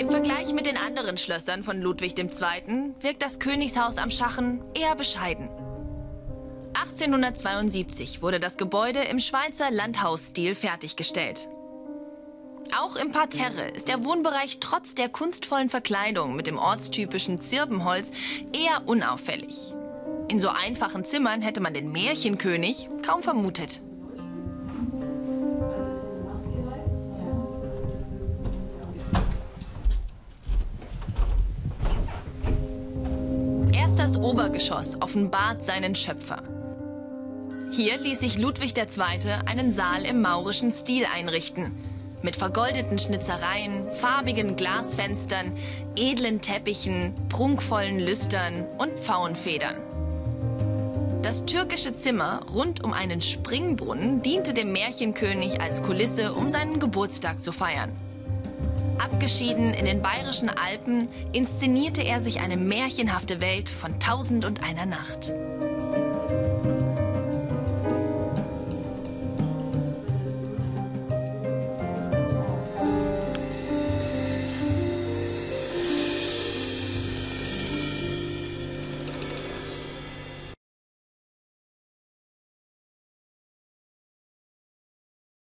Im Vergleich mit den anderen Schlössern von Ludwig II. wirkt das Königshaus am Schachen eher bescheiden. 1872 wurde das Gebäude im Schweizer Landhausstil fertiggestellt. Auch im Parterre ist der Wohnbereich trotz der kunstvollen Verkleidung mit dem ortstypischen Zirbenholz eher unauffällig. In so einfachen Zimmern hätte man den Märchenkönig kaum vermutet. Das Obergeschoss offenbart seinen Schöpfer. Hier ließ sich Ludwig II. einen Saal im maurischen Stil einrichten – mit vergoldeten Schnitzereien, farbigen Glasfenstern, edlen Teppichen, prunkvollen Lüstern und Pfauenfedern. Das türkische Zimmer rund um einen Springbrunnen diente dem Märchenkönig als Kulisse, um seinen Geburtstag zu feiern. Abgeschieden in den bayerischen Alpen inszenierte er sich eine märchenhafte Welt von Tausend und einer Nacht.